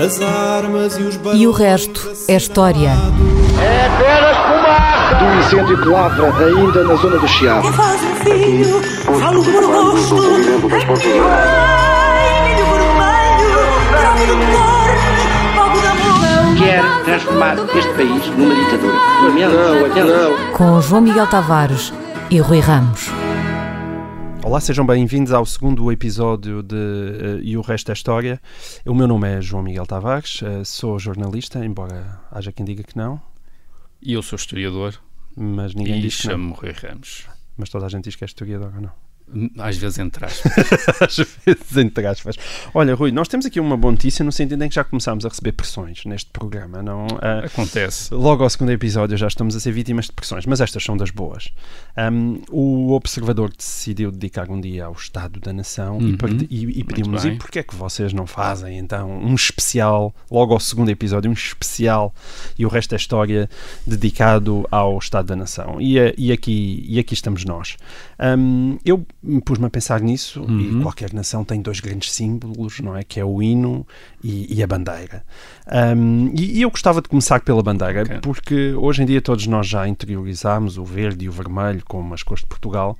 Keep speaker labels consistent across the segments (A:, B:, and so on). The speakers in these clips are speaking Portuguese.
A: As armas e os
B: E o resto é história.
C: É apenas fumaça!
D: Do incêndio que lavra ainda na zona do Chiado.
E: Que faz um filho, falo por gosto. Ai, milho vermelho, troco de cor, fogo de amor.
C: Quer transformar este país numa ditadura.
D: Não, não.
B: Com João Miguel Tavares e Rui Ramos.
F: Olá, sejam bem-vindos ao segundo episódio de eh, E o Resto é História. O meu nome é João Miguel Tavares, eh, sou jornalista, embora haja quem diga que não,
G: E eu sou historiador
F: mas ninguém
G: e
F: diz que não.
G: chamo-me Rui Ramos.
F: Mas toda a gente diz que é historiador ou não?
G: Às vezes entre aspas.
F: Às vezes, entre aspas. Olha, Rui, nós temos aqui uma boa notícia no sentido em que já começámos a receber pressões neste programa, não? Ah,
G: Acontece.
F: Logo ao segundo episódio já estamos a ser vítimas de pressões, mas estas são das boas. Um, o Observador decidiu dedicar um dia ao Estado da Nação e
G: Uhum.
F: e, e pedimos-nos,
G: bem.
F: e porquê é que vocês não fazem então um especial, logo ao segundo episódio, um especial e o resto é história dedicado ao Estado da Nação? E, a- e aqui, e aqui estamos nós. Um, eu pus-me a pensar nisso e
G: Uhum.
F: qualquer nação tem dois grandes símbolos, não é? Que é o hino e, e a bandeira. Um, e, e eu gostava de começar pela bandeira,
G: Ok.
F: porque hoje em dia todos nós já interiorizámos o verde e o vermelho como as cores de Portugal.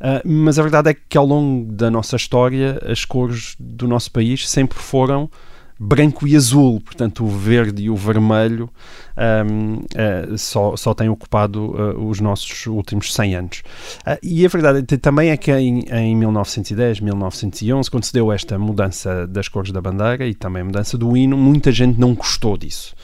F: Ah, mas a verdade é que ao longo da nossa história as cores do nosso país sempre foram branco e azul, portanto o verde e o vermelho ahm, ah, só, só têm ocupado ah, os nossos últimos 100 anos. Ah, e a verdade também é que em, em 1910, 1911, quando se deu esta mudança das cores da bandeira e também a mudança do hino, muita gente não gostou disso.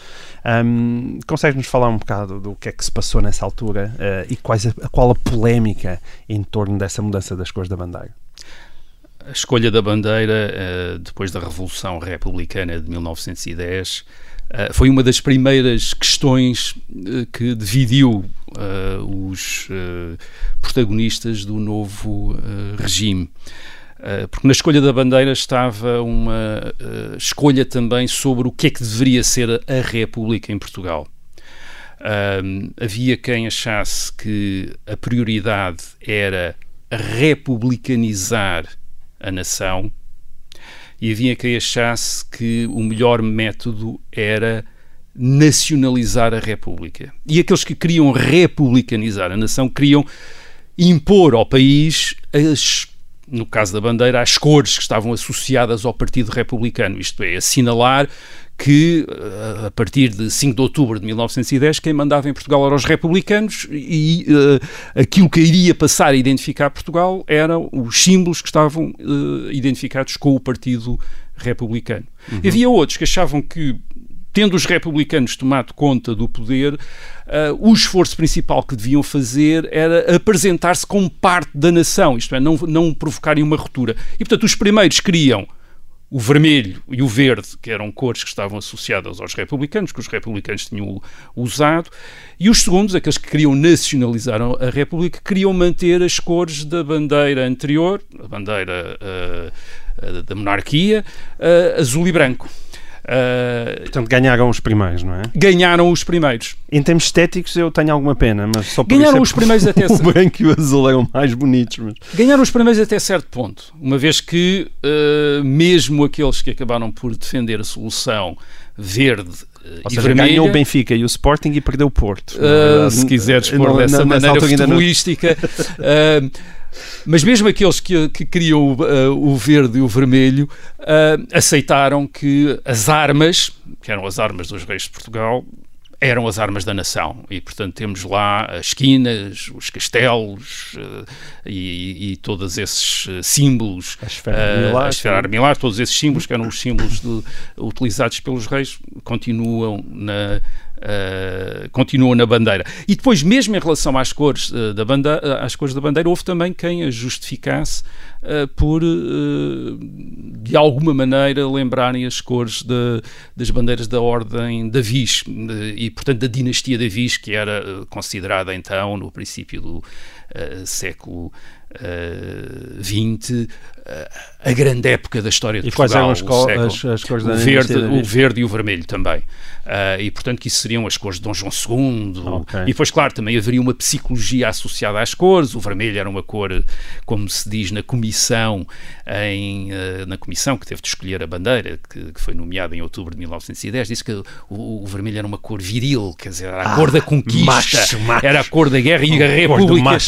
F: Um, Consegues-nos falar um bocado do que é que se passou nessa altura ah, e quais a, qual a polémica em torno dessa mudança das cores da bandeira?
G: A escolha da bandeira, eh, depois da Revolução Republicana de 1910, eh, foi uma das primeiras questões eh, que dividiu os protagonistas do novo regime. Porque na escolha da bandeira estava uma escolha também sobre o que é que deveria ser a República em Portugal. Havia quem achasse que a prioridade era republicanizar a nação e havia quem achasse que o melhor método era nacionalizar a República. E aqueles que queriam republicanizar a nação queriam impor ao país as no caso da bandeira, as cores que estavam associadas ao Partido Republicano, isto é, assinalar que eh, a partir de 5 de outubro de 1910 quem mandava em Portugal eram os republicanos e eh, aquilo que iria passar a identificar Portugal eram os símbolos que estavam eh, identificados com o Partido Republicano. Havia outros que achavam que tendo os republicanos tomado conta do poder, ah, o esforço principal que deviam fazer era apresentar-se como parte da nação, isto é, não, não provocarem uma ruptura. E, portanto, os primeiros queriam o vermelho e o verde, que eram cores que estavam associadas aos republicanos, que os republicanos tinham usado, e os segundos, aqueles que queriam nacionalizar a República, queriam manter as cores da bandeira anterior, a bandeira ah, ah, da monarquia, ah, azul e branco. Ah,
F: Portanto, ganharam os primeiros, não é?
G: ganharam os primeiros.
F: Em termos estéticos, eu tenho alguma pena, mas só por
G: Ganharam
F: é
G: os
F: porque
G: primeiros até
F: O branco e o azul eram mais bonitos, mas
G: Ganharam os primeiros até certo ponto, uma vez que uh, mesmo aqueles que acabaram por defender a solução verde uh,
F: Ou
G: e
F: seja,
G: vermelha,
F: ganhou o Benfica e o Sporting e perdeu o Porto.
G: Uh, se quiseres pôr dessa maneira futebolística, uh, mas mesmo aqueles que, que queriam uh, o verde e o vermelho uh, aceitaram que as armas, que eram as armas dos reis de Portugal, eram as armas da nação. E portanto temos lá as esquinas, os castelos uh, e, e todos esses uh, símbolos
F: A esfera
G: Uh,
F: armilar,
G: armilar, todos esses símbolos que eram os símbolos de- utilizados pelos reis continuam na uh, continuam na bandeira. E depois mesmo em relação às cores uh, da bandeira, às cores da bandeira houve também quem a justificasse por de alguma maneira lembrarem as cores de- das bandeiras da ordem da Viz e portanto da dinastia da Viz que era considerada então no princípio do século XX, a grande época da história de
F: E quais
G: Portugal.
F: eram as,
G: século-
F: as, as cores da
G: o verde,
F: da
G: o verde e o vermelho também. Ah, e, portanto, que isso seriam as cores de Dom João II.
F: Ok.
G: E depois, claro, também haveria uma psicologia associada às cores. O vermelho era uma cor, como se diz na comissão, em, uh, na comissão que teve de escolher a bandeira, que, que, foi nomeada em outubro de 1910, disse que o, o vermelho era uma cor viril, quer dizer, era a ah, cor da conquista, macho, macho. era a cor da guerra e a República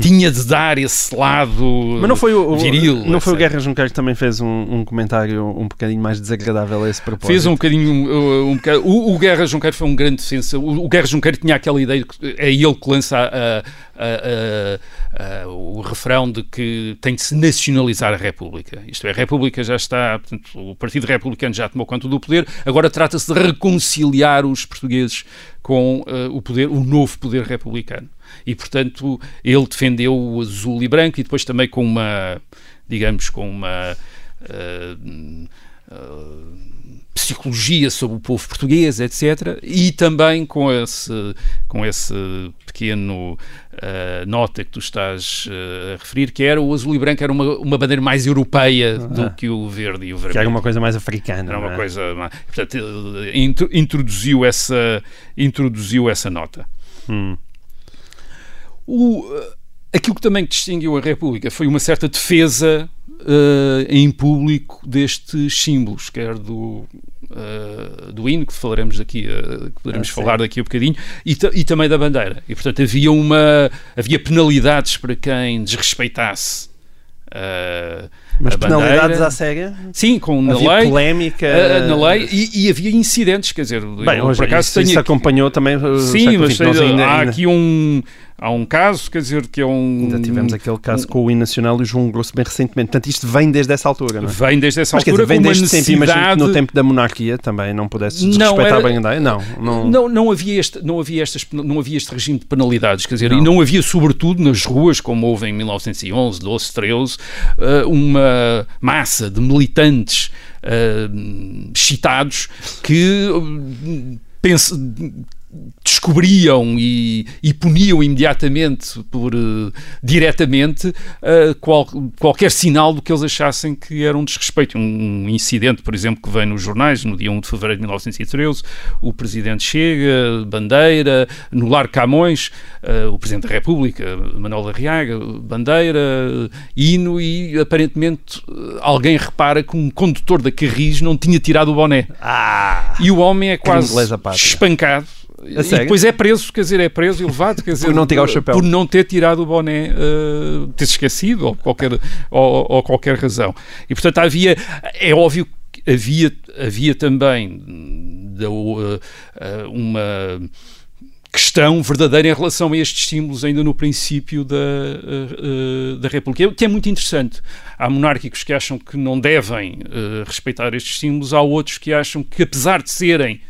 G: tinha de dar esse lado
F: Mas não foi o,
G: viril.
F: Não foi o Guerra Junqueiro que também fez um, um, comentário um bocadinho mais desagradável a esse propósito?
G: Fez um bocadinho. Um, um o, o, Guerra Junqueiro foi um grande defesa. O, o Guerra Junqueiro tinha aquela ideia, que é ele que lança a, a, a, o refrão de que tem de se nacionalizar a República. Isto é, a República já está, portanto, o Partido Republicano já tomou conta do poder, agora trata-se de reconciliar os portugueses com uh, o poder, o novo poder republicano. E, portanto, ele defendeu o azul e branco e depois também com uma, digamos, com uma. Uh, uh, psicologia sobre o povo português, etc. E também com esse, com esse pequeno uh, nota que tu estás uh, a referir, que era o azul e branco era uma, uma bandeira mais europeia ah. do que o verde e o vermelho.
F: Que era uma coisa mais africana.
G: Era uma
F: é?
G: coisa portanto, introduziu essa, introduziu essa nota.
F: Hum.
G: O, aquilo que também distinguiu a República foi uma certa defesa uh, em público destes símbolos, quer do, uh, do hino, que falaremos daqui, uh, que poderemos ah, falar daqui a um bocadinho, e, e, também da bandeira. E, portanto, havia, uma, havia penalidades para quem desrespeitasse. Uh,
F: Mas penalidades à cega?
G: Sim, com
F: na
G: havia
F: lei. polémica.
G: Uh, na lei e, e, havia incidentes, quer dizer,
F: Bem, hoje, por acaso isso, tenho... isso acompanhou também.
G: Sim, mas, ainda, há ainda... aqui um há um caso, quer dizer, que é um...
F: Ainda tivemos aquele caso um, com o hino nacional e o João Grosso bem recentemente. Portanto, isto vem desde essa altura, não é?
G: Vem desde essa
F: Mas,
G: altura,
F: dizer, vem desde
G: necessidade...
F: sempre. Imagino que no tempo da monarquia também não pudesse desrespeitar era... bem a Não,
G: não... Não, não, havia este, não, havia estas, não havia este regime de penalidades, quer dizer, não. e não havia, sobretudo, nas ruas, como houve em 1911, 12, 13, uma massa de militantes uh, excitados que... Uh, pensa, descobriam e, e, puniam imediatamente por uh, diretamente uh, qual, qualquer sinal do que eles achassem que era um desrespeito. Um, um, incidente, por exemplo, que vem nos jornais no dia 1 de fevereiro de 1913, o Presidente chega, bandeira, no Lar Camões, uh, o Presidente da República, Manuel Arriaga, bandeira, hino e aparentemente alguém repara que um condutor da Carris não tinha tirado o boné.
F: Ah,
G: e o homem é quase espancado e depois é preso, quer dizer, é preso e levado, quer dizer,
F: por não tirar o chapéu.
G: Por não ter tirado o boné, uh, ter -se esquecido ou qualquer, ou, ou, qualquer razão. E portanto havia, é óbvio que havia, havia também uh, uma questão verdadeira em relação a estes símbolos ainda no princípio da, uh, da República, que é muito interessante. Há monárquicos que acham que não devem uh, respeitar estes símbolos, há outros que acham que, apesar de serem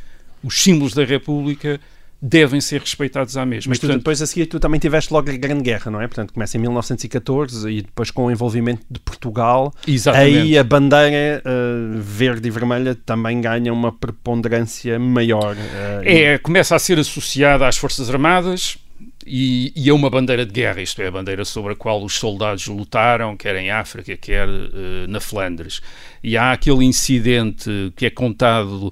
G: os símbolos da República devem ser respeitados à mesma.
F: Mas tu, depois a seguir tu também tiveste logo a Grande Guerra, não é? Portanto, começa em 1914 e depois com o envolvimento de Portugal,
G: Exatamente.
F: aí a bandeira uh, verde e vermelha também ganha uma preponderância maior. Uh,
G: é, começa a ser associada às Forças Armadas, e, e, é uma bandeira de guerra, isto é, a bandeira sobre a qual os soldados lutaram, quer em África, quer uh, na Flandres. E há aquele incidente que é contado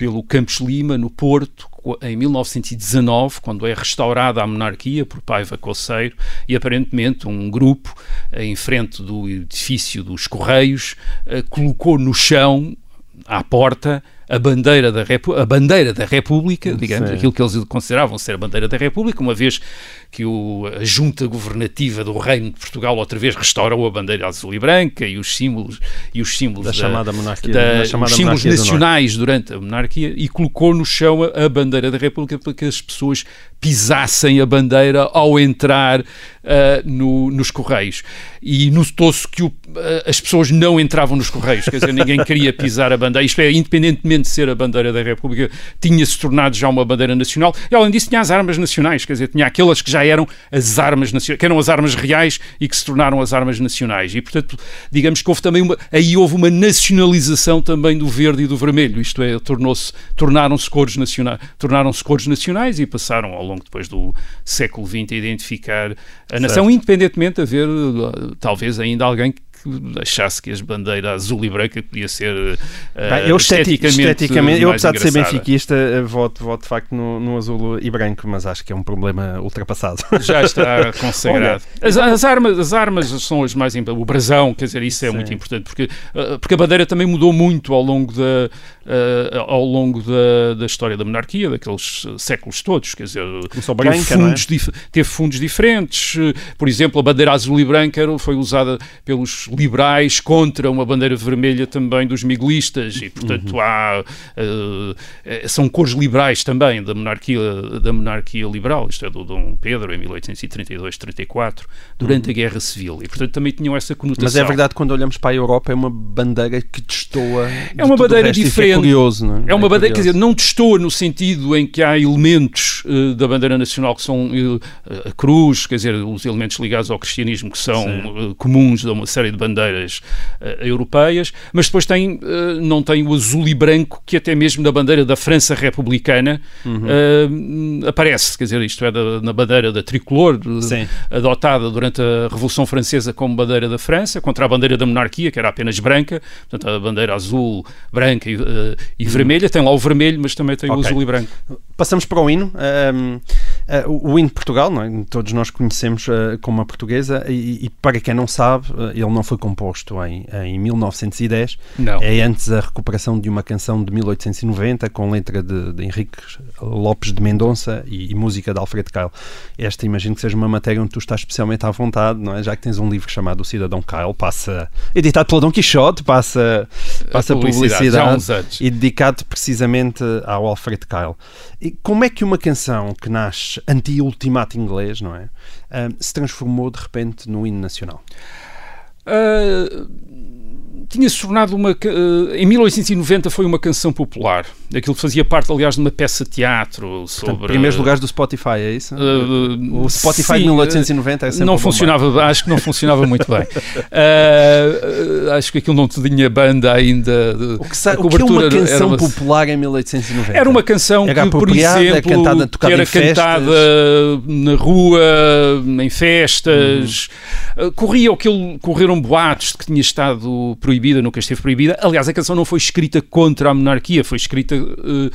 G: pelo Campos Lima, no Porto, em 1919, quando é restaurada a monarquia por Paiva Coceiro, e aparentemente um grupo, em frente do edifício dos Correios, uh, colocou no chão, à porta, a bandeira da, Repu a bandeira da República, digamos, Sim. aquilo que eles consideravam ser a bandeira da República, uma vez que o, a junta governativa do Reino de Portugal outra vez restaurou a bandeira azul e branca e os símbolos e os símbolos
F: da, da chamada monarquia,
G: da,
F: da chamada
G: os símbolos nacionais durante a monarquia e colocou no chão a, a, bandeira da República para que as pessoas pisassem a bandeira ao entrar uh, no, nos correios. E notou-se que o, uh, as pessoas não entravam nos correios, quer dizer, ninguém queria pisar a bandeira, isto é, independentemente de ser a bandeira da República, tinha-se tornado já uma bandeira nacional. E além disso tinha as armas nacionais, quer dizer, tinha aquelas que já eram as armas nacionais, que eram as armas reais e que se tornaram as armas nacionais. E, portanto, digamos que houve também uma, aí houve uma nacionalização também do verde e do vermelho, isto é, tornou-se, tornaram-se cores nacionais, tornaram-se cores nacionais e passaram ao longo depois do século XX a identificar a nação, certo. independentemente de haver talvez ainda alguém que achasse que as bandeiras azul e branca podia ser uh,
F: Bem, eu esteticamente, esteticamente eu apesar de ser
G: engraçada.
F: benfiquista, eh, voto, voto de facto no, no azul e branco, mas acho que é um problema ultrapassado.
G: Já está consagrado. As, as armas, as armas são as mais. O brasão, quer dizer, isso é
F: Sim.
G: muito importante, porque, uh, porque a bandeira também mudou muito ao longo da, ao longo da, da história da monarquia, daqueles séculos todos. Quer dizer,
F: Começou
G: teve
F: branca, é?
G: fundos, dif- teve fundos diferentes. Por exemplo, a bandeira azul e branca foi usada pelos liberais contra uma bandeira vermelha também dos miguelistas, e portanto
F: Uhum.
G: há. uh, são cores liberais também da monarquia, da monarquia liberal, isto é do Dom Pedro em 1832-34, durante a Guerra Civil. E portanto também tinham essa conotação.
F: Uhum. Mas é verdade, quando olhamos para a Europa, é uma bandeira que destoa.
G: É uma bandeira diferente.
F: É curioso, não é?
G: É uma bandeira, quer
F: curioso.
G: dizer, não destoa no sentido em que há elementos eh, da bandeira nacional que são eh, a cruz, quer dizer, os elementos ligados ao cristianismo que são comuns a uma série de bandeiras eh, europeias, mas depois tem, eh, não tem o azul e branco que até mesmo na bandeira da França republicana
F: Uhum.
G: eh, aparece, quer dizer, isto é da- na bandeira da tricolor,
F: Sim.
G: adotada durante a Revolução Francesa como bandeira da França, contra a bandeira da monarquia, que era apenas branca, portanto a bandeira azul, branca e, e vermelha, tem lá o vermelho, mas também tem o
F: Ok.
G: azul e branco.
F: Passamos para o hino. Um, uh, o o hino de Portugal, não é? todos nós conhecemos uh, como a portuguesa, e, e para quem não sabe, uh, ele não foi composto em, em 1910.
G: Não.
F: É antes da recuperação de uma canção de 1890, com letra de, de Henrique Lopes de Mendonça e, e música de Alfredo Kyle. Esta imagino que seja uma matéria onde tu estás especialmente à vontade, não é? Já que tens um livro chamado O Cidadão Kyle, passa, editado pelo Dom Quixote, passa, passa
G: publicidade,
F: publicidade, e dedicado precisamente ao Alfred Kyle. E como é que uma canção que nasce anti-ultimato inglês, não é? ah, se transformou de repente no hino nacional?
G: Ah, tinha-se tornado uma. ah, em 1890 foi uma canção popular. Aquilo fazia parte, aliás, de uma peça de teatro sobre.
F: Portanto, primeiros lugares do Spotify, é isso?
G: Uh,
F: o Spotify de
G: sim,
F: 1890 é sempre
G: não
F: bombar.
G: funcionava, acho que não funcionava muito bem. Uh, uh, acho que aquilo não tinha banda ainda. de-
F: O que,
G: a
F: o que é
G: cobertura
F: uma canção
G: uma-
F: popular em 1890?
G: Era uma canção
F: Era
G: que, por
F: apropriada,
G: exemplo,
F: cantada,
G: que era cantada na rua, em festas.
F: Uhum.
G: Uh, Corria aquilo, correram boatos de que tinha estado proibida, nunca esteve proibida. Aliás, a canção não foi escrita contra a monarquia, foi escrita uh,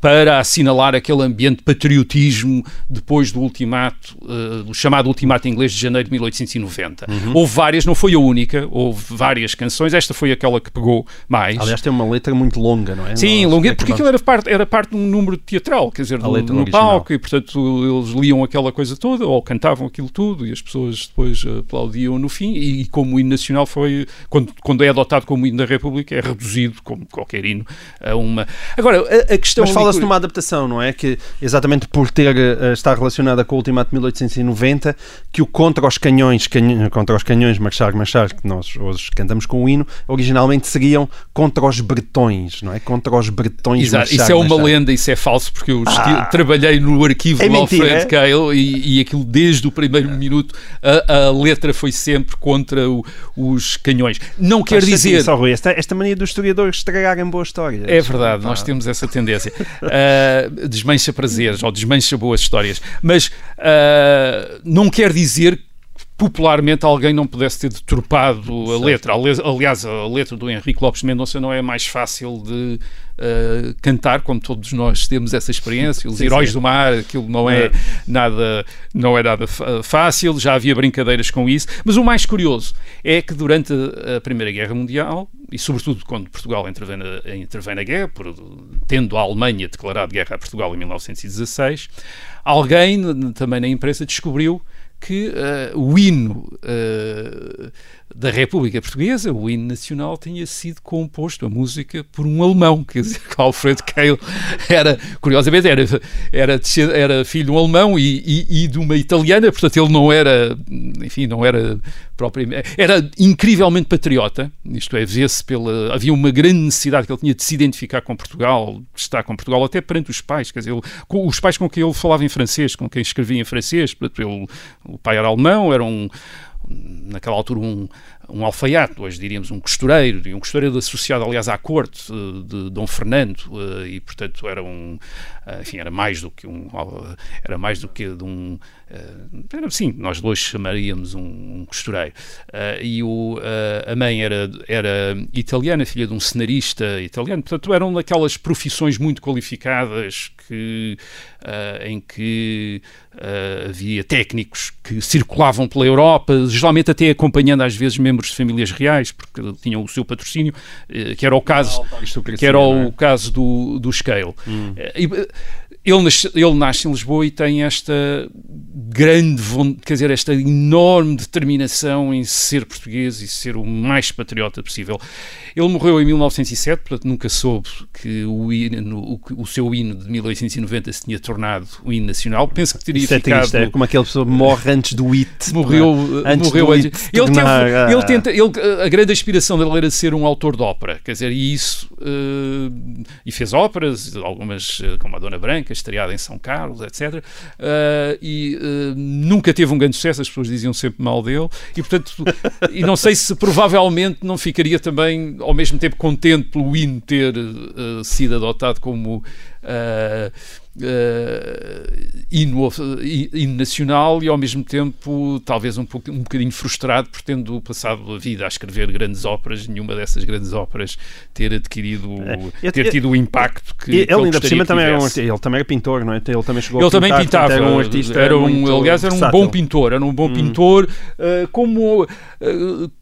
G: para assinalar aquele ambiente de patriotismo depois do ultimato, uh, do chamado ultimato inglês de janeiro de 1890.
F: Uhum.
G: Houve várias, não foi a única, houve várias canções. Esta foi aquela que pegou mais.
F: Aliás, tem uma letra muito longa, não é?
G: Sim, longueiro, porque aquilo era parte, era parte de um número teatral, quer dizer,
F: A
G: no,
F: letra
G: no
F: original.
G: palco, e portanto eles liam aquela coisa toda, ou cantavam aquilo tudo, e as pessoas depois eh, aplaudiam no fim, e, e como o hino nacional foi, quando, quando é adotado como hino da República, é reduzido, como qualquer hino, a uma... Agora, a, a questão...
F: Mas fala-se de uma adaptação, não é? Que exatamente por ter eh, estar relacionada com o Ultimato de 1890, que o Contra os Canhões, canhões Contra os Canhões, Marchar, Marchar, que nós hoje cantamos com o hino, originalmente seriam contra os bretões, não é? Contra os bretões.
G: Exato,
F: marchar,
G: isso é uma
F: marchar.
G: lenda, isso é falso, porque eu
F: Ah.
G: trabalhei no arquivo
F: É
G: do Alfred
F: é?
G: Cale e, e aquilo desde o primeiro minuto a, a letra foi sempre contra o- os canhões. Não quer
F: Faz
G: dizer.
F: só, Rui, esta, esta mania dos historiadores estragarem boas histórias.
G: É verdade,
F: Pá.
G: nós temos essa tendência. Uh, desmancha prazeres ou desmancha boas histórias. Mas uh, não quer dizer que popularmente alguém não pudesse ter deturpado a letra. Aliás, a letra do Henrique Lopes Mendonça não é mais fácil de uh, cantar, como todos nós temos essa experiência. Os
F: Sim,
G: Heróis
F: sim.
G: do Mar, aquilo não é,
F: É.
G: nada, não é nada fácil, já havia brincadeiras com isso. Mas o mais curioso é que durante a Primeira Guerra Mundial, e sobretudo quando Portugal intervém na, intervém na guerra, por- tendo a Alemanha declarado guerra a Portugal em 1916, alguém também na imprensa descobriu que eh, o hino eh, da República Portuguesa, o hino nacional, tinha sido composto, a música, por um alemão, quer dizer, que Alfred Keil era, curiosamente, era, era, era filho de um alemão e, e- e de uma italiana, portanto ele não era, enfim, não era propriamente, era incrivelmente patriota, isto é, vê-se pela, havia uma grande necessidade que ele tinha de se identificar com Portugal, de estar com Portugal, até perante os pais, quer dizer, ele- com os pais com quem ele falava em francês, com quem escrevia em francês, portanto, ele- o pai era alemão, era um, naquela altura um, um alfaiate, hoje diríamos um costureiro, um costureiro associado, aliás, à corte uh, de Dom Fernando, uh, e portanto era um, uh, enfim, era mais do que um, era mais do que de um, era, sim, nós dois chamaríamos um, um costureiro. e o, a mãe era, era italiana, filha de um cenarista italiano, portanto eram daquelas profissões muito qualificadas que, em que havia técnicos que circulavam pela Europa, geralmente até acompanhando às vezes membros de famílias reais, porque tinham o seu patrocínio, eh, que era o caso, que era o é? caso do, do Scale. Hum. Eh, ele, nasce, ele nasce em Lisboa e tem esta grande, quer dizer, esta enorme determinação em ser português e ser o mais patriota possível. Ele morreu em 1907, portanto nunca soube que o, hino, o, o seu hino de 1890 se tinha tornado o hino nacional. Penso que teria
F: Isso
G: ficado... É
F: triste, é como aquela pessoa morre antes do IT.
G: Morreu antes. Morreu antes. Ele, teve, ele tenta, ele, a grande aspiração dele era ser um autor de ópera, quer dizer, e isso... Uh, e fez óperas, algumas eh, como a Dona Branca, estreada em São Carlos, etc. Uh, eh, e uh, nunca teve um grande sucesso, as pessoas diziam sempre mal dele, e portanto, e não sei se provavelmente não ficaria também ao mesmo tempo contente pelo hino ter uh, sido adotado como uh, uh, hino, hino, nacional e ao mesmo tempo talvez um, pouco, um bocadinho frustrado por tendo passado a vida a escrever grandes óperas, nenhuma dessas grandes óperas ter adquirido, é. ter tido o impacto que
F: ele,
G: que ele
F: ainda por cima também
G: era
F: um, ele também era pintor, não é? Ele também chegou
G: ele
F: a pintar,
G: também pintava,
F: era um artista
G: era um,
F: muito
G: aliás era um
F: versátil.
G: bom pintor, era um bom hum. pintor, uh, como uh,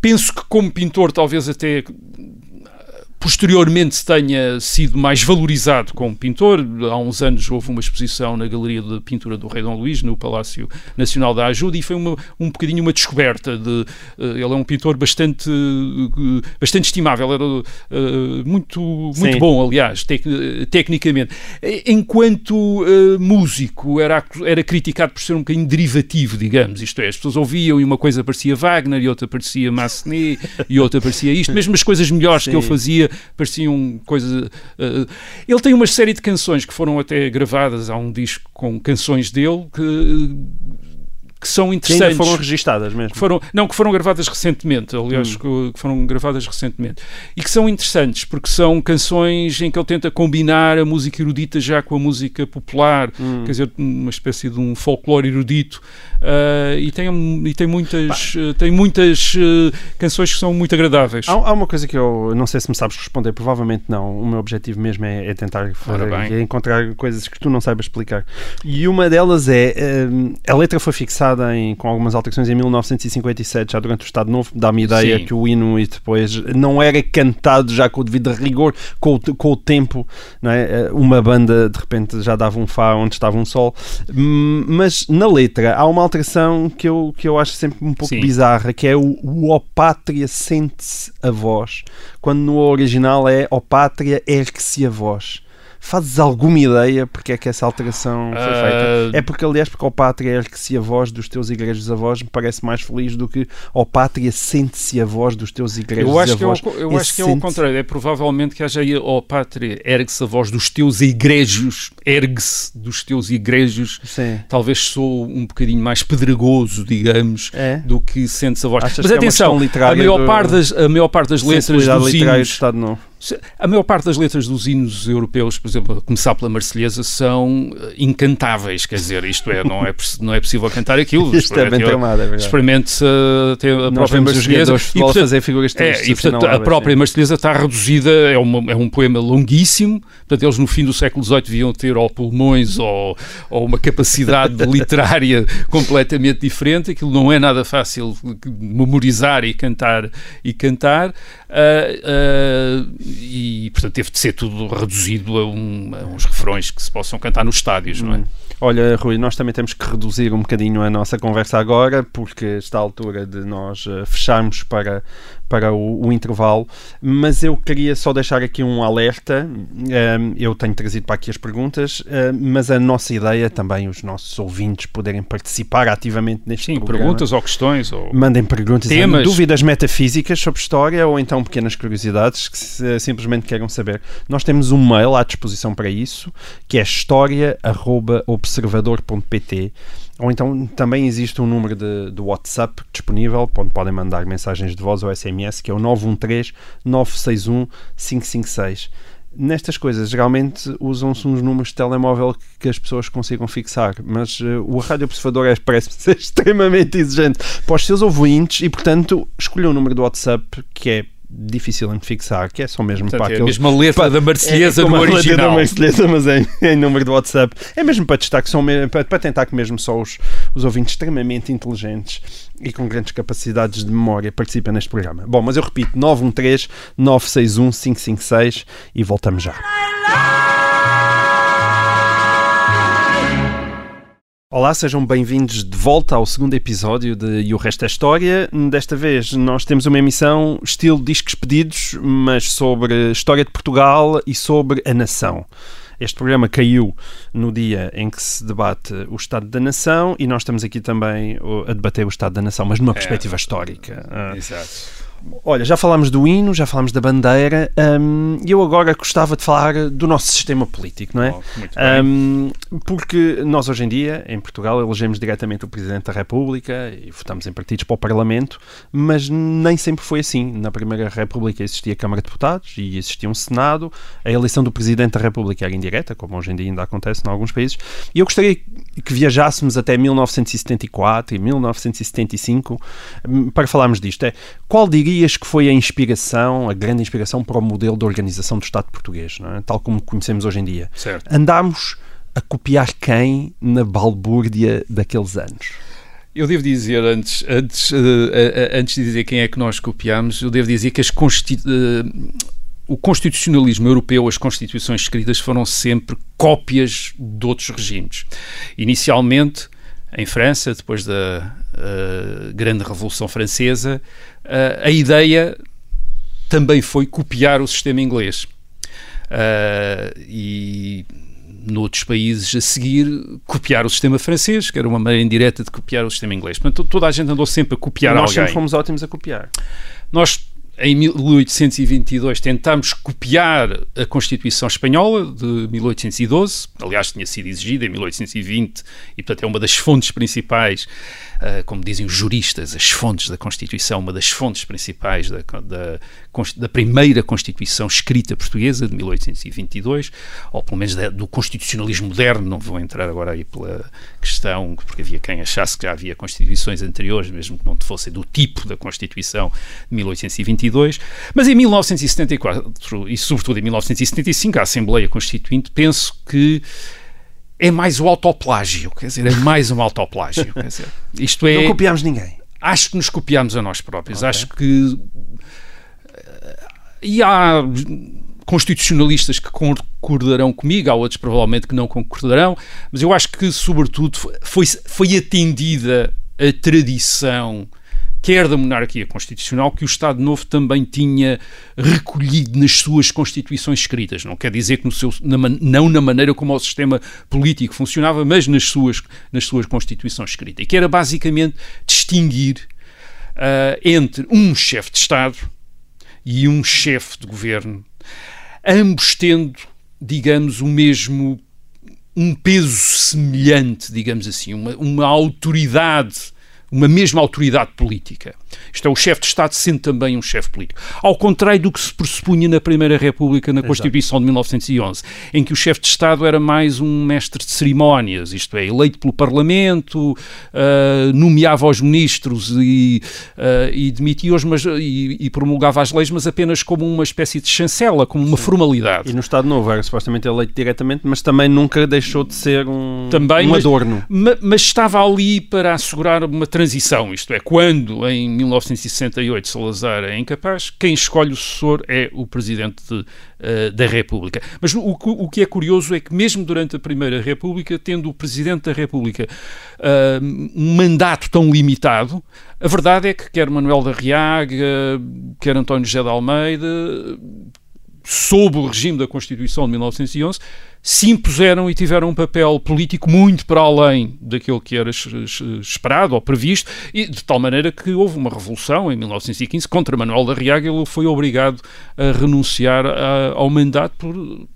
G: penso que como pintor talvez até posteriormente tenha sido mais valorizado como pintor. Há uns anos houve uma exposição na Galeria de Pintura do Rei Dom Luís, no Palácio Nacional da Ajuda, e foi uma, um bocadinho uma descoberta. De, uh, ele é um pintor bastante, uh, bastante estimável, era uh, muito, muito bom, aliás, tec, tecnicamente. Enquanto músico, era, era criticado por ser um bocadinho derivativo, digamos, isto é, as pessoas ouviam e uma coisa parecia Wagner, e outra parecia Massenet, e outra parecia isto, mesmo as coisas melhores Sim. que ele fazia pareciam coisas. Uh, ele tem uma série de canções que foram até gravadas, há um disco com canções dele que que são interessantes.
F: Que foram registadas mesmo.
G: Foram, não, que foram gravadas recentemente, aliás, hum. que foram gravadas recentemente. E que são interessantes, porque são canções em que ele tenta combinar a música erudita já com a música popular, hum. quer dizer, uma espécie de um folclore erudito. Uh, e, tem, e tem muitas, uh, tem muitas uh, canções que são muito agradáveis.
F: Há, há, uma coisa que eu não sei se me sabes responder, provavelmente não. O meu objetivo mesmo é, é tentar fazer, é encontrar coisas que tu não saibas explicar. E uma delas é a letra foi fixada em, com algumas alterações em 1957, já durante o Estado Novo, dá-me ideia Sim. que o hino e depois não era cantado já com o devido rigor, com o, com o tempo, não é? Eh, uma banda de repente já dava um Fá onde estava um Sol, hum, mas na letra há uma alteração que eu, que eu acho sempre um pouco Sim. bizarra, que é o, o Ó Pátria sente-se a voz, quando no original é Ó Pátria ergue-se a voz. Fazes alguma ideia porque é que essa alteração foi feita? Uh... É porque, aliás, porque ao pátria ergue-se a voz dos teus igrejas avós me parece mais feliz do que ao pátria sente-se a voz dos teus igrejas
G: eu acho
F: avós.
G: Que é o, eu acho que é o contrário. É provavelmente que haja aí ao pátria ergue-se a voz dos teus igrejas, ergue-se dos teus igrejas.
F: Sim.
G: Talvez sou um bocadinho mais pedregoso, digamos,
F: é?
G: do que sentes a voz.
F: Achas
G: Mas
F: é
G: atenção,
F: é
G: a maior, parte das, a maior parte das letras dos hinos...
F: do Estado Novo.
G: A maior parte das letras dos hinos europeus, por exemplo, a começar pela Marselhesa, são eh, incantáveis. Quer dizer, isto é, não é, não é possível cantar aquilo.
F: Isto é bem tramado, é verdade.
G: Experimente uh, a
F: Nós
G: própria Marselhesa.
F: E, portanto, fazer figuras
G: é, e, portanto, a própria Marselhesa está reduzida, é, uma, é um poema longuíssimo. Portanto, eles no fim do século XVIII deviam ter ou pulmões ou, ou uma capacidade literária completamente diferente. Aquilo não é nada fácil memorizar e cantar. E cantar. Uh, uh, e, portanto, teve de ser tudo reduzido a, um, a, uns refrões que se possam cantar nos estádios, hum. não é?
F: Olha, Rui, nós também temos que reduzir um bocadinho a nossa conversa agora, porque está a altura de nós uh, fecharmos para, para o, o, intervalo, mas eu queria só deixar aqui um alerta. Um, eu tenho trazido para aqui as perguntas, uh, mas a nossa ideia também, os nossos ouvintes poderem participar ativamente neste
G: Sim,
F: programa.
G: perguntas ou questões. Ou
F: Mandem perguntas,
G: temas.
F: dúvidas metafísicas sobre história ou então pequenas curiosidades que se, simplesmente queiram saber. Nós temos um mail à disposição para isso, que é história.observador.pt Ou então também existe um número de, de WhatsApp disponível, onde podem mandar mensagens de voz ou SMS, que é o 913 961 556 nestas coisas geralmente usam-se uns números de telemóvel que as pessoas consigam fixar, mas uh, o rádio observador é, parece ser extremamente exigente. Para os seus ouvintes e, portanto, escolheu o número do WhatsApp que é difícil de fixar, que é só mesmo
G: Portanto,
F: para
G: é
F: aqueles...
G: a mesma letra
F: para-
G: da Marselhesa
F: é, letra
G: original.
F: da Marselhesa, mas em, em número do WhatsApp. É mesmo para testar que são me- para, para tentar que mesmo só os, os ouvintes extremamente inteligentes e com grandes capacidades de memória participem neste programa. Bom, mas eu repito, 913 961 556 e voltamos já. Olá, sejam bem-vindos de volta ao segundo episódio de E o Resto é História. Desta vez nós temos uma emissão estilo discos pedidos, mas sobre história de Portugal e sobre a nação. Este programa caiu no dia em que se debate o Estado da Nação e nós estamos aqui também a debater o Estado da Nação, mas numa perspectiva histórica. Ah,
G: Exato.
F: Olha, já falámos do hino, já falámos da bandeira hum, e eu agora gostava de falar do nosso sistema político, não é?
G: Bem.
F: Um, porque nós hoje em dia, em Portugal, elegemos diretamente o Presidente da República e votamos em partidos para o Parlamento, mas nem sempre foi assim. Na Primeira República existia a Câmara de Deputados e existia um Senado. A eleição do Presidente da República era indireta, como hoje em dia ainda acontece em alguns países. E eu gostaria que viajássemos até 1974 e 1975 hum, para falarmos disto. É, qual dirias que foi a inspiração, a grande inspiração para o modelo de organização do Estado português, é? tal como conhecemos hoje em dia?
G: Certo.
F: Andámos a copiar quem na balbúrdia daqueles anos?
G: Eu devo dizer, antes, antes, eh, eh, antes de dizer quem é que nós copiámos, eu devo dizer que as eh, o constitucionalismo europeu, as constituições escritas foram sempre cópias de outros regimes. Inicialmente, em França, depois da eh, Grande Revolução Francesa, eh, a ideia também foi copiar o sistema inglês. Eh, e noutros países a seguir copiar o sistema francês, que era uma maneira indireta de copiar o sistema inglês. Portanto, toda a gente andou sempre a copiar
F: Nós
G: alguém.
F: sempre fomos ótimos a copiar.
G: Nós, em 1822, tentámos copiar a Constituição Espanhola de 1812, aliás, tinha sido exigida em 1820, e portanto é uma das fontes principais, como dizem os juristas, as fontes da Constituição, uma das fontes principais da, da, da primeira Constituição escrita portuguesa de 1822, ou pelo menos da- do constitucionalismo moderno, não vou entrar agora aí pela questão, porque havia quem achasse que já havia constituições anteriores, mesmo que não fossem do tipo da Constituição de 1822, mas em 1974 e sobretudo em 1975 a Assembleia Constituinte penso que é mais o autoplágio, quer dizer, é mais um autoplágio, quer dizer, isto é
F: Não copiámos ninguém.
G: acho que nos copiamos a nós próprios. Acho que. eh, E há constitucionalistas que concordarão comigo, há outros provavelmente que não concordarão, mas eu acho que, sobretudo, foi, foi atendida a tradição. Quer da monarquia constitucional, que o Estado Novo também tinha recolhido nas suas constituições escritas. Não quer dizer que seu, na não na maneira como o sistema político funcionava, mas nas suas, nas suas constituições escritas. E que era basicamente distinguir ah, entre um chefe de Estado e um chefe de governo, ambos tendo, digamos, o mesmo, um peso semelhante, digamos assim, uma, uma autoridade, uma mesma autoridade política. Isto é, o chefe de Estado sendo também um chefe político. Ao contrário do que se pressupunha na Primeira República, na Constituição de 1911, em que o chefe de Estado era mais um mestre de cerimónias, isto é, eleito pelo Parlamento, ah, nomeava os ministros e, ah, e demitia-os mas- e, e promulgava as leis, mas apenas como uma espécie de chancela, como uma formalidade.
F: E no Estado Novo era supostamente eleito diretamente, mas também nunca deixou de ser um,
G: Também,
F: um
G: mas-
F: adorno.
G: Ma- mas estava ali para assegurar uma transição, isto é, quando em 1968 Salazar é incapaz, quem escolhe o sucessor é o Presidente de, eh, da República. Mas o, que- o que é curioso é que mesmo durante a Primeira República, tendo o Presidente da República ah, um mandato tão limitado, a verdade é que quer Manuel da Riaga, quer António José de Almeida, sob o regime da Constituição de 1911, se impuseram e tiveram um papel político muito para além daquilo que era es- es- esperado ou previsto, e de tal maneira que houve uma revolução em 1915 contra Manuel da Riaga, ele foi obrigado a renunciar a- ao mandato por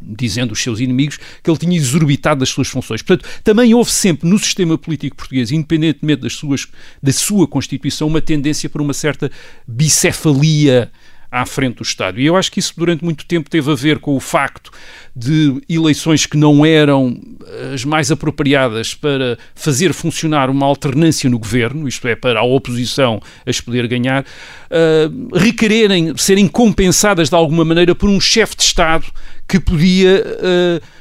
G: dizendo os seus inimigos, que ele tinha exorbitado das suas funções. Portanto, também houve sempre no sistema político português, independentemente das suas, da sua Constituição, uma tendência para uma certa bicefalia à frente do Estado. E eu acho que isso durante muito tempo teve a ver com o facto de eleições que não eram eh, as mais apropriadas para fazer funcionar uma alternância no governo, isto é, para a oposição as poder ganhar, uh, requererem, serem compensadas de alguma maneira por um chefe de Estado que podia. Uh,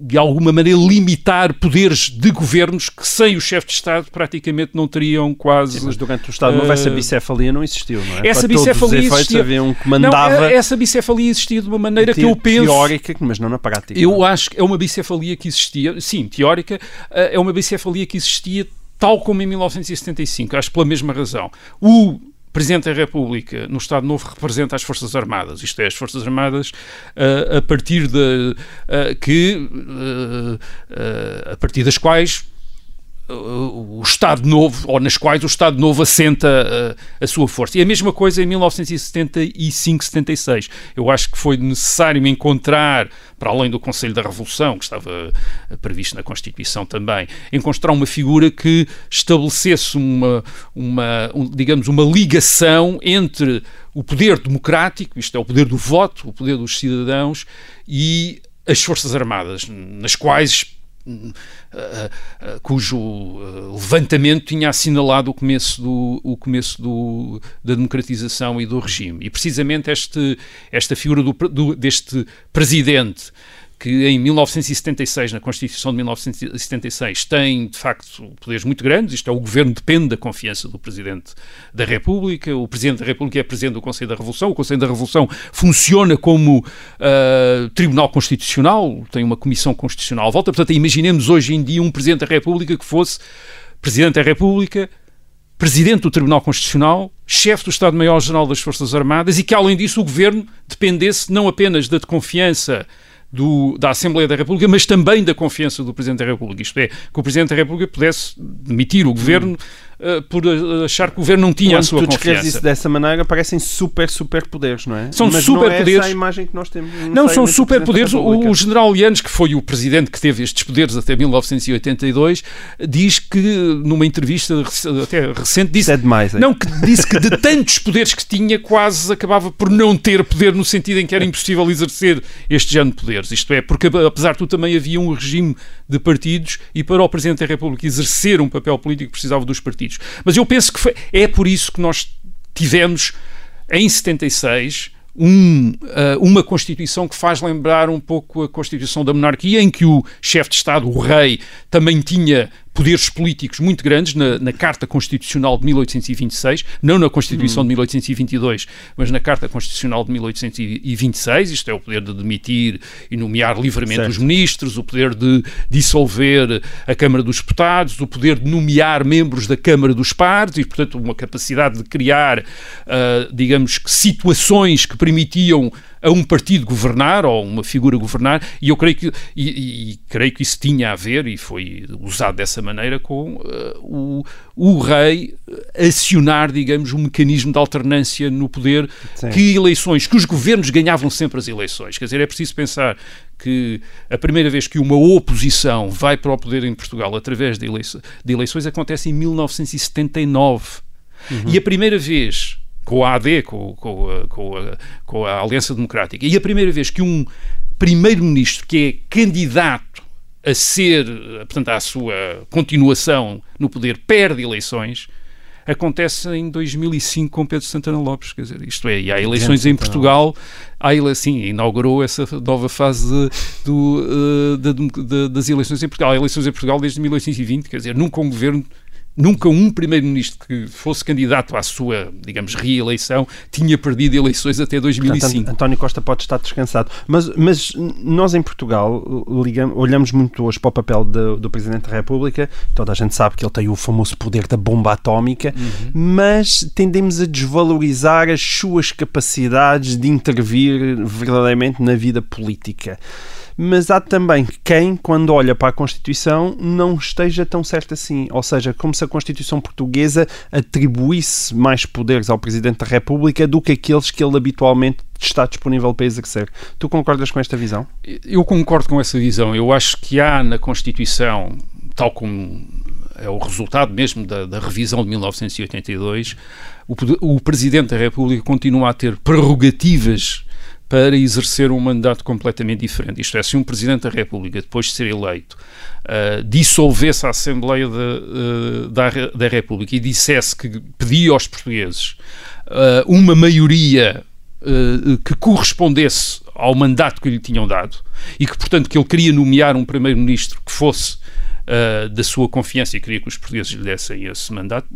G: de alguma maneira limitar poderes de governos que sem o chefe de Estado praticamente não teriam quase.
F: Sim, mas durante o Estado uh, Novo essa eh, bicefalia não existiu, não é?
G: Essa Para bicefalia
F: todos os existia. havia um que mandava.
G: Não, essa bicefalia existia de uma maneira que eu penso.
F: Teórica, mas não na prática.
G: Eu
F: não.
G: acho que é uma bicefalia que existia, sim, teórica, eh, é uma bicefalia que existia tal como em 1975, acho pela mesma razão. O Presidente da República no Estado Novo representa as Forças Armadas, isto é, as Forças Armadas uh, a partir de uh, que uh, a partir das quais o Estado Novo, ou nas quais o Estado Novo assenta a, a, sua força. E a mesma coisa em 1975, 76. Eu acho que foi necessário encontrar, para além do Conselho da Revolução, que estava previsto na Constituição também, encontrar uma figura que estabelecesse uma, uma um, digamos, uma ligação entre o poder democrático, isto é, o poder do voto, o poder dos cidadãos, e as Forças Armadas, nas quais cujo uh, levantamento tinha assinalado o começo, do, o começo do, da democratização e do regime. E precisamente este, esta figura do, do, deste presidente que em 1976, na Constituição de 1976, tem de facto poderes muito grandes. Isto é, o governo depende da confiança do Presidente da República. O Presidente da República é Presidente do Conselho da Revolução. O Conselho da Revolução funciona como uh, Tribunal Constitucional, tem uma Comissão Constitucional à volta. Portanto, imaginemos hoje em dia um Presidente da República que fosse Presidente da República, Presidente do Tribunal Constitucional, chefe do Estado-Maior-General das Forças Armadas e que, além disso, o governo dependesse não apenas da confiança do, da Assembleia da República, mas também da confiança do Presidente da República. Isto é, que o Presidente da República pudesse demitir o governo. Hum uh, por achar que o governo não tinha
F: Quando
G: a sua
F: tu
G: confiança.
F: descreves isso dessa maneira, parecem super, super poderes, não é?
G: São
F: Mas
G: super
F: não é
G: poderes.
F: essa a imagem que nós temos.
G: Não, são super poderes. O, o, general Lianes, que foi o presidente que teve estes poderes até 1982, diz que numa entrevista até recente disse,
F: é demais,
G: não, que disse que de tantos poderes que tinha, quase acabava por não ter poder no sentido em que era impossível exercer este género de poderes. Isto é, porque apesar de tudo também havia um regime de partidos e para o Presidente da República exercer um papel político precisava dos partidos. Mas eu penso que foi, é por isso que nós tivemos em 76 um, uh, uma Constituição que faz lembrar um pouco a Constituição da monarquia, em que o chefe de Estado, o rei, também tinha poderes políticos muito grandes na, na, Carta Constitucional de 1826, não na Constituição hum. de 1822, mas na Carta Constitucional de 1826. Isto é o poder de demitir e nomear livremente certo. os ministros, o poder de dissolver a Câmara dos Deputados, o poder de nomear membros da Câmara dos Pares e, portanto, uma capacidade de criar, uh, digamos, situações que permitiam a um partido governar ou uma figura governar e eu creio que e, e creio que isso tinha a ver e foi usado dessa maneira com uh, o, o rei acionar digamos um mecanismo de alternância no poder Sim. que eleições que os governos ganhavam sempre as eleições quer dizer é preciso pensar que a primeira vez que uma oposição vai para o poder em Portugal através de, eleições, de eleições acontece em 1979 uhum. e a primeira vez com a AD, com, com, com, a, com a Aliança Democrática. E a primeira vez que um primeiro-ministro que é candidato a ser, portanto, à sua continuação no poder, perde eleições, acontece em 2005 com Pedro Santana Lopes, quer dizer, isto é, e há eleições em Portugal, há, sim, inaugurou essa nova fase do, uh, da, da, das eleições em Portugal. Há eleições em Portugal desde 1820, quer dizer, nunca um governo nunca um primeiro-ministro que fosse candidato à sua, digamos, reeleição tinha perdido eleições até 2005. Portanto,
F: António Costa pode estar descansado. Mas, mas nós em Portugal ligamos, olhamos muito hoje para o papel do, do, Presidente da República. Toda a gente sabe que ele tem o famoso poder da bomba atómica, uhum. mas tendemos a desvalorizar as suas capacidades de intervir verdadeiramente na vida política mas há também quem, quando olha para a Constituição, não esteja tão certo assim. Ou seja, como se a Constituição portuguesa atribuísse mais poderes ao Presidente da República do que aqueles que ele habitualmente está disponível para exercer. Tu concordas com esta visão?
G: Eu concordo com essa visão. Eu acho que há na Constituição, tal como é o resultado mesmo da, da revisão de 1982, o, o Presidente da República continua a ter prerrogativas para exercer um mandato completamente diferente. Isto é, se um Presidente da República, depois de ser eleito, uh, dissolvesse a Assembleia de, uh, da, da República e dissesse que pedia aos portugueses uh, uma maioria que correspondesse ao mandato que lhe tinham dado e que, portanto, que ele queria nomear um Primeiro-Ministro que fosse da sua confiança e queria que os portugueses lhe dessem esse mandato,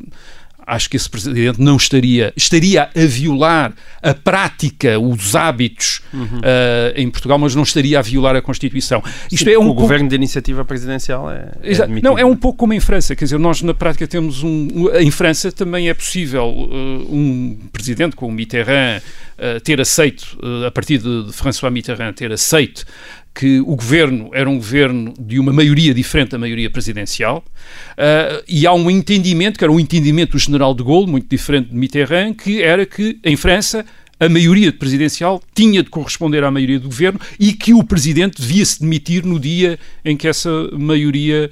G: acho que esse presidente não estaria estaria a violar a prática, os hábitos uhum. uh, em Portugal, mas não estaria a violar a Constituição.
F: Isto Sim, é um o governo de iniciativa presidencial é,
G: é não é um pouco como em França, quer dizer, nós na prática temos um em França também é possível uh, um presidente como Mitterrand uh, ter aceito a partir de, de François Mitterrand ter aceito que o governo era um governo de uma maioria diferente da maioria presidencial, uh, e há um entendimento, que era um entendimento do general de Gaulle, muito diferente de Mitterrand, que era que em França a maioria presidencial tinha de corresponder à maioria do governo e que o presidente devia-se demitir no dia em que essa maioria,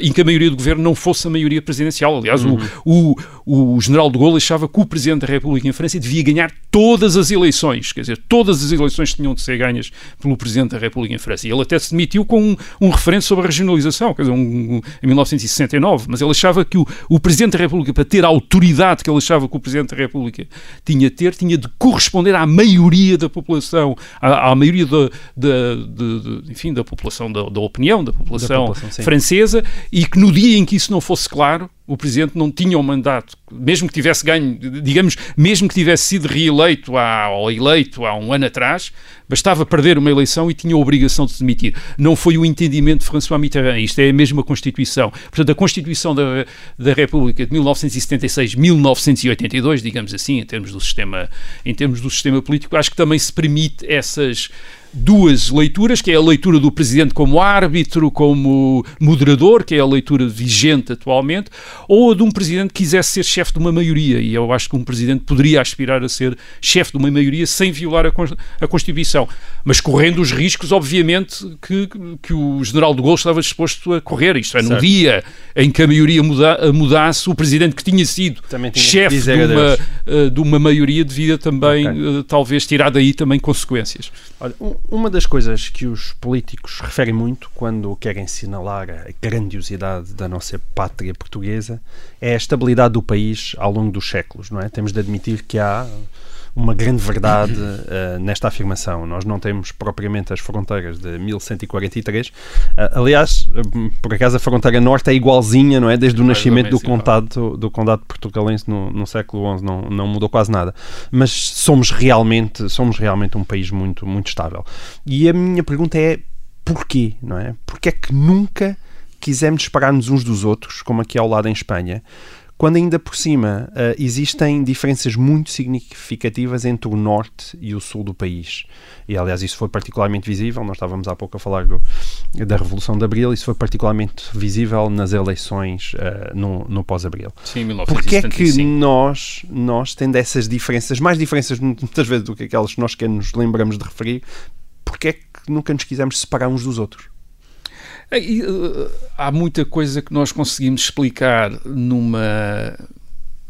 G: em que a maioria do governo não fosse a maioria presidencial. Aliás, uhum. o, o, o general de Gaulle achava que o presidente da República em França devia ganhar todas as eleições, quer dizer, todas as eleições tinham de ser ganhas pelo presidente da República em França. E ele até se demitiu com um, um referendo sobre a regionalização, quer dizer, um, um, em 1969, mas ele achava que o, o presidente da República, para ter a autoridade que ele achava que o presidente da República tinha de ter, tinha de corresponder corresponder à maioria da população, à, à maioria da, da, de, de, enfim, da população da, da opinião, da população, da população francesa, e que no dia em que isso não fosse claro, o Presidente não tinha o um mandato, mesmo que tivesse ganho, digamos, mesmo que tivesse sido reeleito há, ou eleito há um ano atrás, bastava perder uma eleição e tinha a obrigação de se demitir. Não foi o entendimento de François Mitterrand, isto é a mesma Constituição. Portanto, a Constituição da, da República de 1976-1982, digamos assim, em termos do sistema, em termos do sistema político, acho que também se permite essas duas leituras, que é a leitura do Presidente como árbitro, como moderador, que é a leitura vigente atualmente, ou a de um Presidente que quisesse ser chefe de uma maioria. E eu acho que um Presidente poderia aspirar a ser chefe de uma maioria sem violar a, a Constituição, mas correndo os riscos, obviamente, que, que o General de Gaulle estava disposto a correr. Isto é, no dia em que a maioria muda, mudasse, o Presidente que tinha sido chefe de uma, eh, de uma maioria devia também, okay. uh, talvez, tirar daí também consequências.
F: Olha, uma das coisas que os políticos referem muito quando querem assinalar a grandiosidade da nossa pátria portuguesa é a estabilidade do país ao longo dos séculos, não é? Temos de admitir que há uma grande verdade uh, nesta afirmação. Nós não temos propriamente as fronteiras de 1143. Uh, eh, aliás, uh, por acaso a fronteira norte é igualzinha, não é? Desde o nascimento do condado, do condado portugalense no, no século XI, não, não mudou quase nada. Mas somos realmente, somos realmente um país muito, muito estável. E a minha pergunta é porquê, não é? Porquê é que nunca quisemos separar-nos uns dos outros, como aqui ao lado em Espanha, quando ainda por cima uh, existem diferenças muito significativas entre o norte e o sul do país. E aliás, isso foi particularmente visível, nós estávamos há pouco a falar do, da Revolução de Abril, isso foi particularmente visível nas eleições uh, no, no pós-Abril.
G: Sim, 1975.
F: Porquê é que nós, nós, tendo essas diferenças, mais diferenças muitas vezes do que aquelas que nós que nos lembramos de referir, porquê é que nunca nos quisemos separar uns dos outros?
G: É, uh, há muita coisa que nós conseguimos explicar numa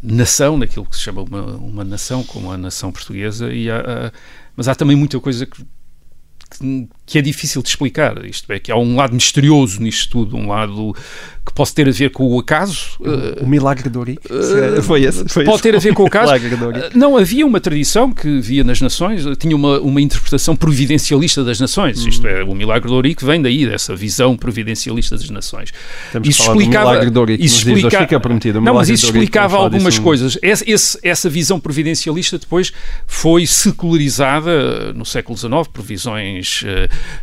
G: nação, naquilo que se chama uma, uma nação, como a nação portuguesa, e há, mas há também muita coisa que, que, que, é difícil de explicar. Isto é, que há um lado misterioso nisto tudo, um lado que pode ter a ver com o acaso.
F: O, uh, milagre de Ourique? Uh, foi esse? Foi
G: pode esse. ter a ver com o acaso. Não, havia uma tradição que via nas nações, tinha uma, uma interpretação providencialista das nações. Hum. Isto é, o milagre de Ourique vem daí, dessa visão providencialista das nações.
F: Temos isso explicava, milagre de isso explica, fica prometido.
G: Não, mas isso explicava algumas coisas. Esse, esse, essa visão providencialista depois foi secularizada no século XIX por visões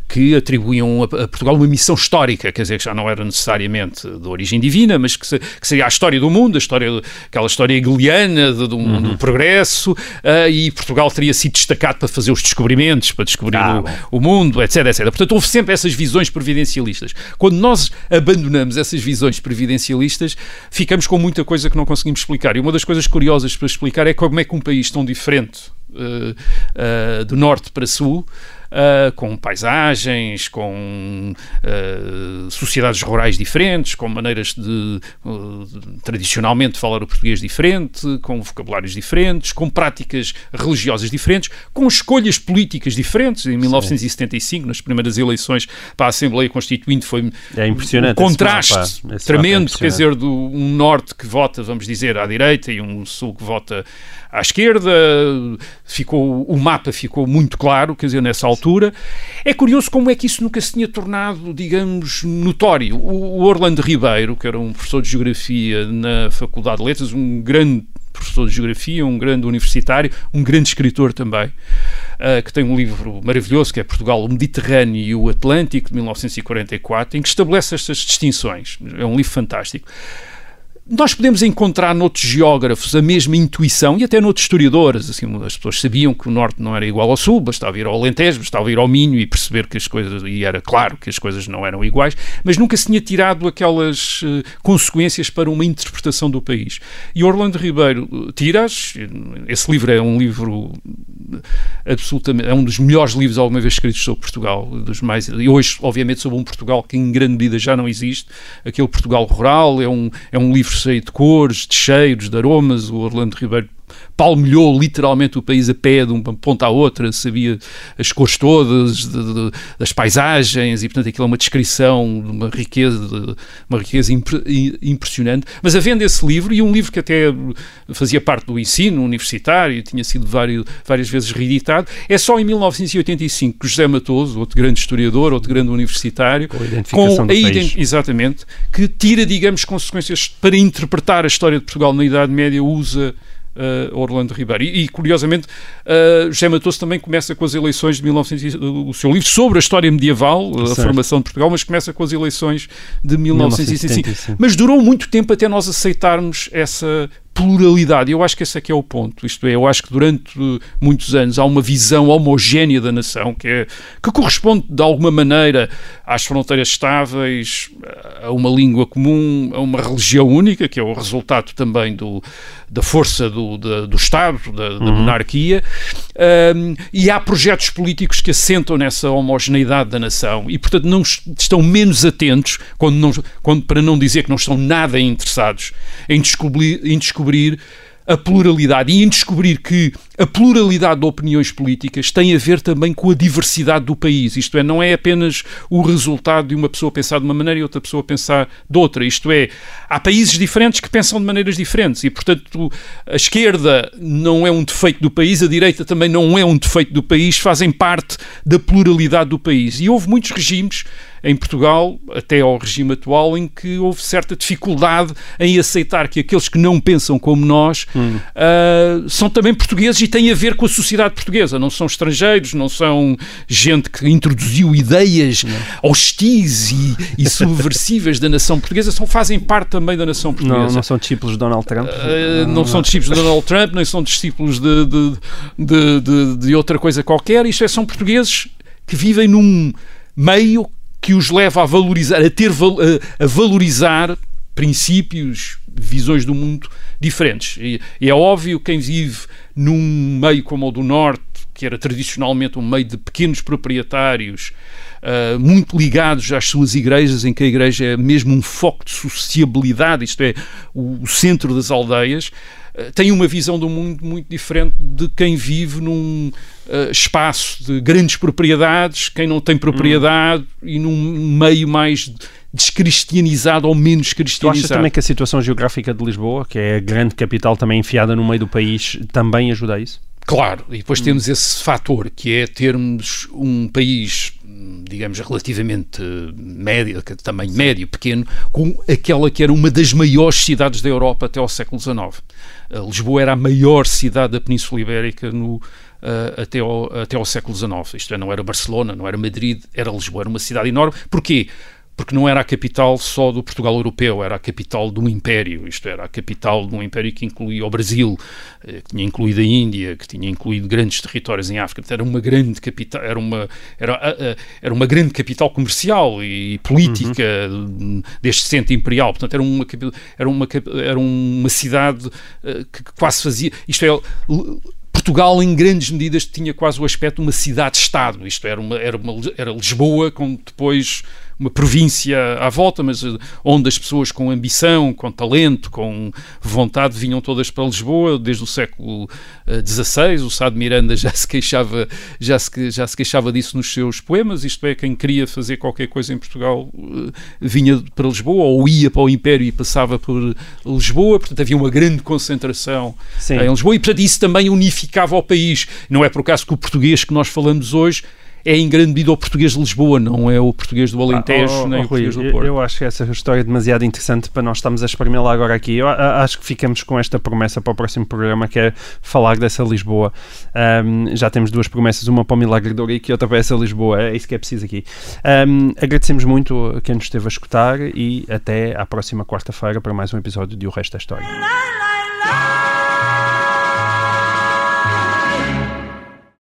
G: que atribuíam a, a Portugal uma missão histórica, quer dizer, que já não era necessariamente de, de origem divina, mas que, se, que, seria a história do mundo, a história, aquela história hegeliana do, uhum. do progresso, uh, e Portugal teria sido destacado para fazer os descobrimentos, para descobrir ah, o, o, mundo, etc, etc. Portanto, houve sempre essas visões previdencialistas. Quando nós abandonamos essas visões previdencialistas, ficamos com muita coisa que não conseguimos explicar. E uma das coisas curiosas para explicar é como é que um país tão diferente uh, uh, do norte para sul uh, com paisagens, com uh, sociedades rurais diferentes, com maneiras de uh, tradicionalmente falar o português diferente, com vocabulários diferentes, com práticas religiosas diferentes, com escolhas políticas diferentes. Em 1975, Sim. nas primeiras eleições para a Assembleia Constituinte, foi
F: é
G: um contraste mapa, tremendo, é quer dizer, do um norte que vota, vamos dizer, à direita e um sul que vota à esquerda, ficou, o mapa ficou muito claro, quer dizer, nessa altura. É curioso como é que isso nunca se tinha tornado, digamos, notório. O, Orlando Ribeiro, que era um professor de Geografia na Faculdade de Letras, um grande professor de Geografia, um grande universitário, um grande escritor também, uh, que tem um livro maravilhoso que é Portugal, o Mediterrâneo e o Atlântico, de 1944, em que estabelece estas distinções. É um livro fantástico. Nós podemos encontrar noutros geógrafos a mesma intuição e até noutros historiadores. Assim, as pessoas sabiam que o Norte não era igual ao Sul, bastava ir ao Alentejo, bastava ir ao Minho e perceber que as coisas, e era claro que as coisas não eram iguais, mas nunca se tinha tirado aquelas uh, consequências para uma interpretação do país. E Orlando Ribeiro uh, tira-as. Esse livro é um livro absolutamente. é um dos melhores livros alguma vez escritos sobre Portugal. Dos mais, e hoje, obviamente, sobre um Portugal que em grande medida já não existe. Aquele Portugal rural é um, é um livro cheio de cores, de cheiros, de aromas. O Orlando Ribeiro palmilhou literalmente o país a pé de uma ponta à outra, sabia as cores todas de, de, das paisagens e, portanto, aquilo é uma descrição de uma riqueza, uma riqueza impre, impressionante. Mas havendo esse livro, e um livro que até fazia parte do ensino universitário, tinha sido várias, várias vezes reeditado, é só em 1985 que José Matoso, outro grande historiador, outro grande universitário,
F: com a identificação com a ident
G: exatamente, que tira, digamos, consequências para interpretar a história de Portugal na Idade Média, usa uh, Orlando Ribeiro. E, e curiosamente, uh, José Matoso também começa com as eleições de 1900, o seu livro sobre a história medieval, certo. a formação de Portugal, mas começa com as eleições de 1975. 1975. Mas durou muito tempo até nós aceitarmos essa pluralidade. Eu acho que esse é que é o ponto. Isto é, eu acho que durante muitos anos há uma visão homogénea da nação que, é, que corresponde de alguma maneira às fronteiras estáveis, a uma língua comum, a uma religião única, que é o resultado também do, da força do, da, do Estado, da, da uhum. monarquia, um, e há projetos políticos que assentam nessa homogeneidade da nação e, portanto, não estão menos atentos, quando não, quando, para não dizer que não estão nada interessados em descobrir, em descobrir descobrir a pluralidade e em descobrir que a pluralidade de opiniões políticas tem a ver também com a diversidade do país. Isto é, não é apenas o resultado de uma pessoa pensar de uma maneira e outra pessoa pensar de outra. Isto é, há países diferentes que pensam de maneiras diferentes e, portanto, a esquerda não é um defeito do país, a direita também não é um defeito do país, fazem parte da pluralidade do país. E houve muitos regimes em Portugal, até ao regime atual, em que houve certa dificuldade em aceitar que aqueles que não pensam como nós hum. uh, são também portugueses e têm a ver com a sociedade portuguesa. Não são estrangeiros, não são gente que introduziu ideias não. hostis e, e subversivas da nação portuguesa, são, fazem parte também da nação portuguesa.
F: Não, não são discípulos de Donald Trump?
G: Uh, não, não, são discípulos de Donald Trump, nem são discípulos de, de, de, de, de outra coisa qualquer. Isto é, são portugueses que vivem num meio que os leva a valorizar, a ter a, valorizar princípios, visões do mundo diferentes. E, e é óbvio quem vive num meio como o do Norte, que era tradicionalmente um meio de pequenos proprietários, Uh, muito ligados às suas igrejas, em que a igreja é mesmo um foco de sociabilidade, isto é, o, o centro das aldeias, uh, tem uma visão do mundo muito diferente de quem vive num uh, espaço de grandes propriedades, quem não tem propriedade hum. e num meio mais descristianizado ou menos cristianizado. Tu
F: achas também que a situação geográfica de Lisboa, que é a grande capital também enfiada no meio do país, também ajuda a isso?
G: Claro, e depois hum. temos esse fator que é termos um país digamos, relativamente médio, tamanho médio, pequeno, com aquela que era uma das maiores cidades da Europa até ao século XIX. Lisboa era a maior cidade da Península Ibérica no, uh, até, ao, até ao século XIX. Isto é, não era Barcelona, não era Madrid, era Lisboa, era uma cidade enorme. Porquê? Porque não era a capital só do Portugal europeu, era a capital de um império, isto era a capital de um império que incluía o Brasil, eh, que tinha incluído a Índia, que tinha incluído grandes territórios em África, era uma grande capital, era uma, era, era uma grande capital comercial e política uhum. deste centro imperial, portanto era uma, era uma, era uma cidade eh, que quase fazia, isto é, Portugal, em grandes medidas, tinha quase o aspecto de uma cidade-estado. Isto era, uma, era, uma, era Lisboa, com depois uma província à volta, mas eh, onde as pessoas com ambição, com talento, com vontade vinham todas para Lisboa, desde o século XVI. Eh, o Sá de Miranda já se queixava, já se, já se queixava disso nos seus poemas. Isto é, quem queria fazer qualquer coisa em Portugal eh, vinha para Lisboa ou ia para o Império e passava por Lisboa. Portanto, havia uma grande concentração Sim. em Lisboa e, portanto, isso também unificava o país. Não é por acaso que o português que nós falamos hoje é em grande medida o português de Lisboa, não é o português do Alentejo, ah, oh, nem oh, o português do Porto.
F: Eu acho que essa história é demasiado interessante para nós estarmos a espremê-la agora aqui. Eu acho que ficamos com esta promessa para o próximo programa, que é falar dessa Lisboa. Um, já temos duas promessas, uma para o Milagre de Ourique e outra para essa Lisboa. É isso que é preciso aqui. Um, agradecemos muito a quem nos esteve a escutar e até à próxima quarta-feira para mais um episódio de O Resto da História.